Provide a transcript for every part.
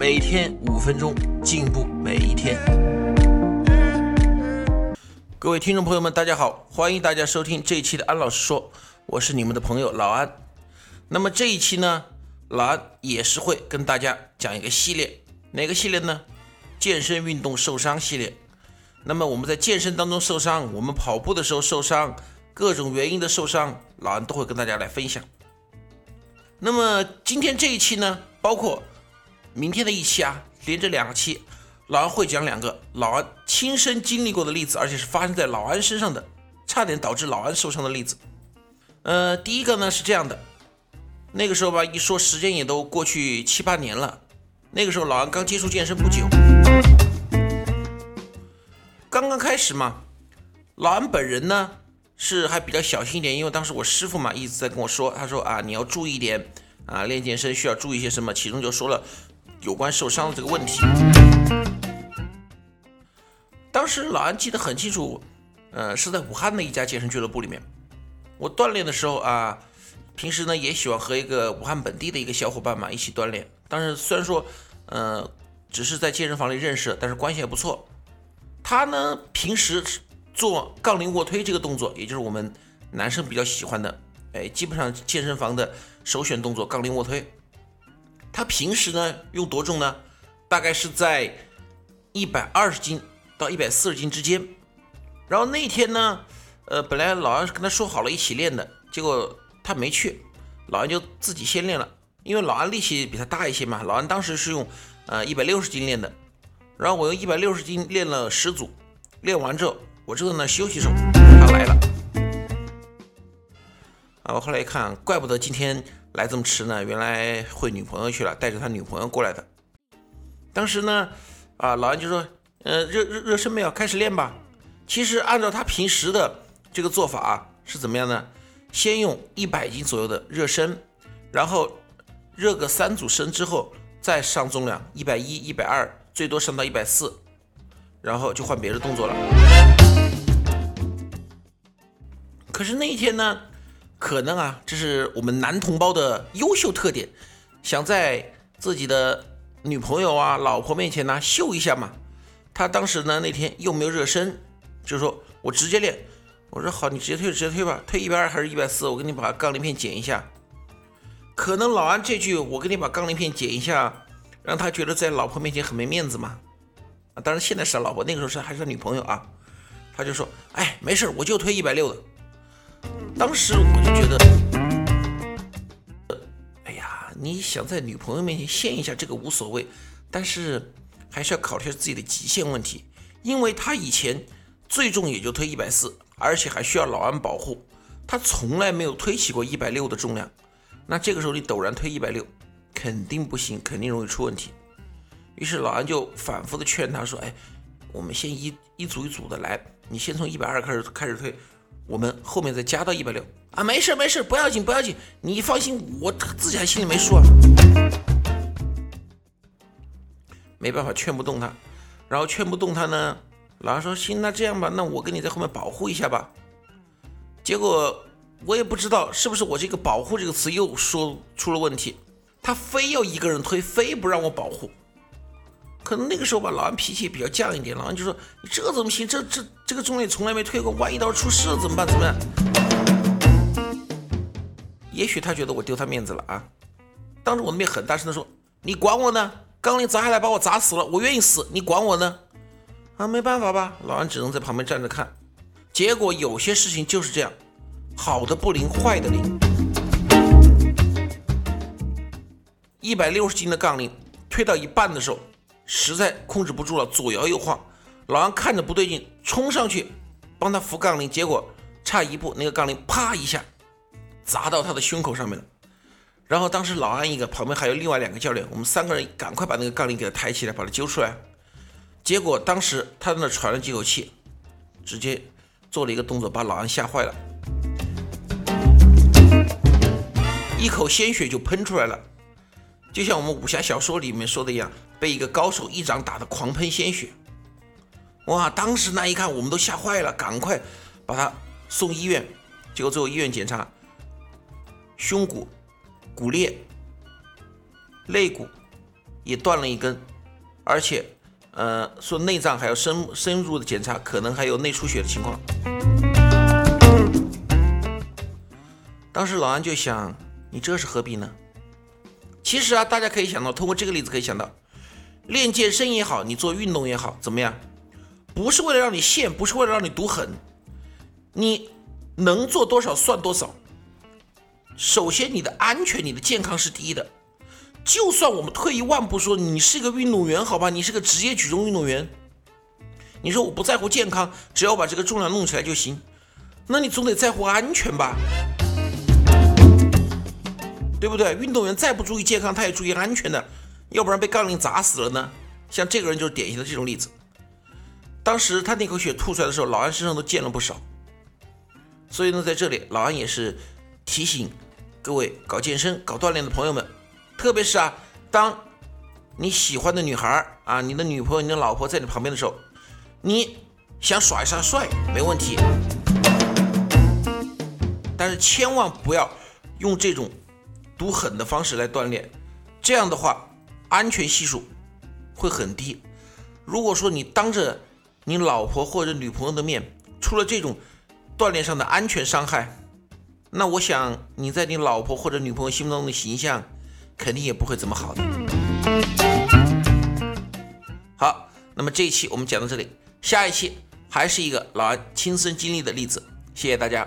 每天五分钟，进步每一天。各位听众朋友们，大家好，欢迎大家收听这一期的安老师说，我是你们的朋友老安。那么这一期呢，老安也是会跟大家讲一个系列，哪个系列呢？健身运动受伤系列。那么我们在健身当中受伤，我们跑步的时候受伤，各种原因的受伤，老安都会跟大家来分享。那么今天这一期呢，包括明天的一期啊，连着两期，老安会讲两个老安亲身经历过的例子，而且是发生在老安身上的，差点导致老安受伤的例子。呃，第一个呢是这样的，那个时候吧，一说时间也都过去七八年了，那个时候老安刚接触健身不久，刚刚开始嘛，老安本人呢。是还比较小心一点，因为当时我师傅嘛一直在跟我说，他说啊你要注意点啊，练健身需要注意些什么，其中就说了有关受伤的这个问题。当时老安记得很清楚，呃是在武汉的一家健身俱乐部里面，我锻炼的时候啊，平时呢也喜欢和一个武汉本地的一个小伙伴嘛一起锻炼，但是虽然说呃只是在健身房里认识，但是关系还不错。他呢平时。做杠铃卧推这个动作，也就是我们男生比较喜欢的，哎，基本上健身房的首选动作杠铃卧推。他平时呢用多重呢？大概是在一百二十斤到一百四十斤之间。然后那天呢，呃，本来老安跟他说好了一起练的，结果他没去，老安就自己先练了。因为老安力气比他大一些嘛，老安当时是用呃一百六十斤练的，然后我用一百六十斤练了十组，练完之后。我正在那休息时候，他来了。啊，我后来一看，怪不得今天来这么迟呢，原来会女朋友去了，带着他女朋友过来的。当时呢，啊，老安就说，呃，热热热身没有？开始练吧。其实按照他平时的这个做法，是怎么样呢？先用一百斤左右的热身，然后热个三组身之后，再上重量，一百一、一百二，最多上到一百四，然后就换别的动作了。可是那一天呢，可能啊，这是我们男同胞的优秀特点，想在自己的女朋友啊、老婆面前呢秀一下嘛。他当时呢那天又没有热身，就说我直接练。我说好，你直接推直接推吧，推一百二还是一百四？我给你把杠铃片剪一下。可能老安这句我给你把杠铃片剪一下，让他觉得在老婆面前很没面子嘛。啊，当然现在是老婆，那个时候是还是女朋友啊。他就说，哎，没事，我就推一百六的。当时我就觉得，哎呀，你想在女朋友面前献一下这个无所谓，但是还是要考虑下自己的极限问题，因为他以前最重也就推一百四，而且还需要老安保护，他从来没有推起过一百六的重量，那这个时候你陡然推一百六，肯定不行，肯定容易出问题。于是老安就反复的劝他说，哎，我们先一一组一组的来，你先从一百二开始开始推。我们后面再加到一百六啊，没事没事，不要紧不要紧，你放心，我自己还心里没数啊。没办法劝不动他，然后劝不动他呢，老二说行，那这样吧，那我跟你在后面保护一下吧。结果我也不知道是不是我这个保护这个词又说出了问题，他非要一个人推，非不让我保护。可能那个时候吧，老安脾气也比较犟一点，老安就说：“你这怎么行？这这这个重量从来没推过，万一到时出事了怎么办？怎么样？”也许他觉得我丢他面子了啊，当着我的面很大声的说：“你管我呢？杠铃砸下来把我砸死了，我愿意死，你管我呢？”啊，没办法吧，老安只能在旁边站着看。结果有些事情就是这样，好的不灵，坏的灵。一百六十斤的杠铃推到一半的时候。实在控制不住了，左摇右晃。老安看着不对劲，冲上去帮他扶杠铃，结果差一步，那个杠铃啪一下砸到他的胸口上面了。然后当时老安一个，旁边还有另外两个教练，我们三个人赶快把那个杠铃给他抬起来，把他揪出来。结果当时他在那喘了几口气，直接做了一个动作，把老安吓坏了，一口鲜血就喷出来了，就像我们武侠小说里面说的一样，被一个高手一掌打得狂喷鲜血。哇！当时那一看，我们都吓坏了，赶快把他送医院。结果最后医院检查，胸骨骨裂，肋骨也断了一根，而且，呃，说内脏还要深深入的检查，可能还有内出血的情况。当时老安就想。你这是何必呢？其实啊，大家可以想到，通过这个例子可以想到，练健身也好，你做运动也好，怎么样？不是为了让你现，不是为了让你赌狠，你能做多少算多少。首先，你的安全、你的健康是第一的。就算我们退一万步说，你是个运动员，好吧，你是个职业举重运动员，你说我不在乎健康，只要把这个重量弄起来就行，那你总得在乎安全吧？对不对？运动员再不注意健康，他也注意安全的，要不然被杠铃砸死了呢。像这个人就是典型的这种例子。当时他那口血吐出来的时候，老安身上都溅了不少。所以呢，在这里老安也是提醒各位搞健身、搞锻炼的朋友们，特别是啊，当你喜欢的女孩啊，你的女朋友、你的老婆在你旁边的时候，你想耍一下帅没问题，但是千万不要用这种。赌狠的方式来锻炼，这样的话安全系数会很低。如果说你当着你老婆或者女朋友的面出了这种锻炼上的安全伤害，那我想你在你老婆或者女朋友心目中的形象肯定也不会怎么好的。好，那么这一期我们讲到这里，下一期还是一个老安亲身经历的例子。谢谢大家。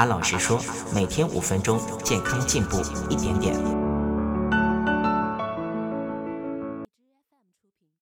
安老师说，每天五分钟，健康进步一点点。